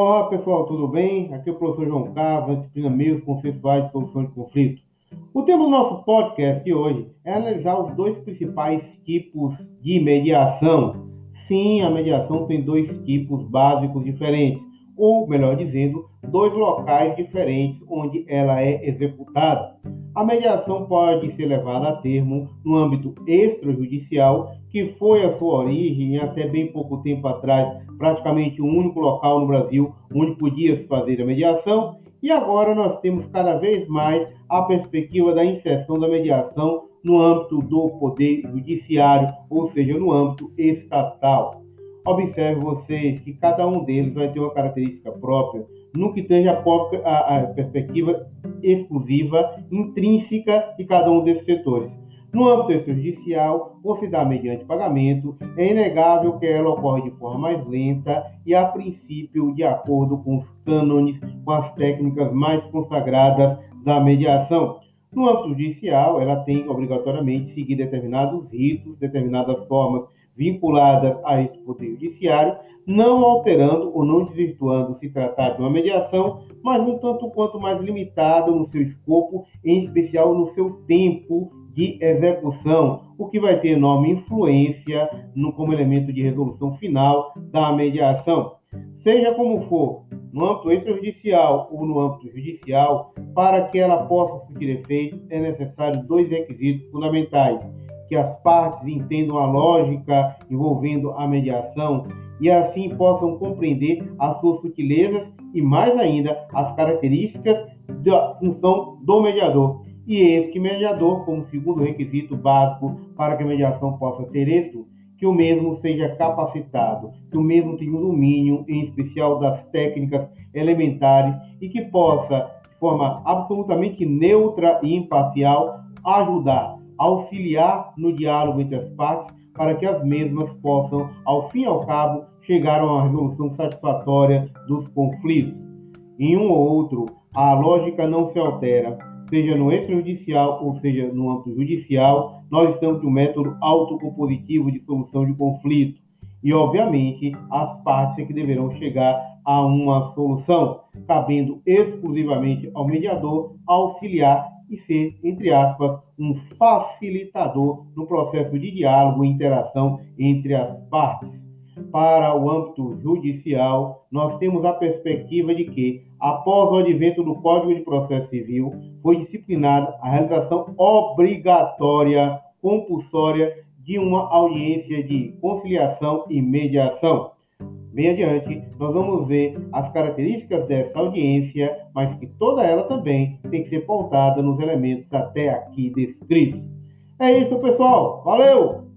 Olá pessoal, tudo bem? Aqui é o professor João Carlos, da disciplina Meios Consensuais de Solução de Conflito. O tema do nosso podcast de hoje é analisar os dois principais tipos de mediação. Sim, a mediação tem dois tipos básicos diferentes, ou melhor dizendo, dois locais diferentes onde ela é executada. A mediação pode ser levada a termo no âmbito extrajudicial, que foi a sua origem até bem pouco tempo atrás, praticamente o único local no Brasil onde podia se fazer a mediação, e agora nós temos cada vez mais a perspectiva da inserção da mediação no âmbito do poder judiciário, ou seja, no âmbito estatal. Observe vocês que cada um deles vai ter uma característica própria no que tange a, a, a perspectiva exclusiva, intrínseca de cada um desses setores. No âmbito extrajudicial, ou se dá mediante pagamento, é inegável que ela ocorre de forma mais lenta e, a princípio, de acordo com os cânones, com as técnicas mais consagradas da mediação. No âmbito judicial, ela tem obrigatoriamente seguir determinados ritos, determinadas formas vinculadas a esse poder judiciário, não alterando ou não desvirtuando se tratar de uma mediação, mas um tanto quanto mais limitado no seu escopo, em especial no seu tempo de execução, o que vai ter enorme influência no, como elemento de resolução final da mediação. Seja como for, no âmbito extrajudicial ou no âmbito judicial, para que ela possa surtir efeito, é necessário dois requisitos fundamentais: que as partes entendam a lógica envolvendo a mediação e assim possam compreender as suas sutilezas e, mais ainda, as características da função do mediador. E eis que mediador, como segundo requisito básico para que a mediação possa ter êxito, que o mesmo seja capacitado, que o mesmo tenha um domínio, em especial das técnicas elementares, e que possa, de forma absolutamente neutra e imparcial, ajudar, auxiliar no diálogo entre as partes, para que as mesmas possam, ao fim e ao cabo, chegar a uma resolução satisfatória dos conflitos. Em um ou outro, a lógica não se altera, seja no extrajudicial ou seja no âmbito judicial, nós estamos no método autocompositivo de solução de conflito. E, obviamente, as partes é que deverão chegar a uma solução, cabendo exclusivamente ao mediador auxiliar e ser, entre aspas, um facilitador no processo de diálogo e interação entre as partes para o âmbito judicial, nós temos a perspectiva de que, após o advento do Código de Processo Civil, foi disciplinada a realização obrigatória, compulsória, de uma audiência de conciliação e mediação. Bem adiante, nós vamos ver as características dessa audiência, mas que toda ela também tem que ser pautada nos elementos até aqui descritos. É isso, pessoal. Valeu!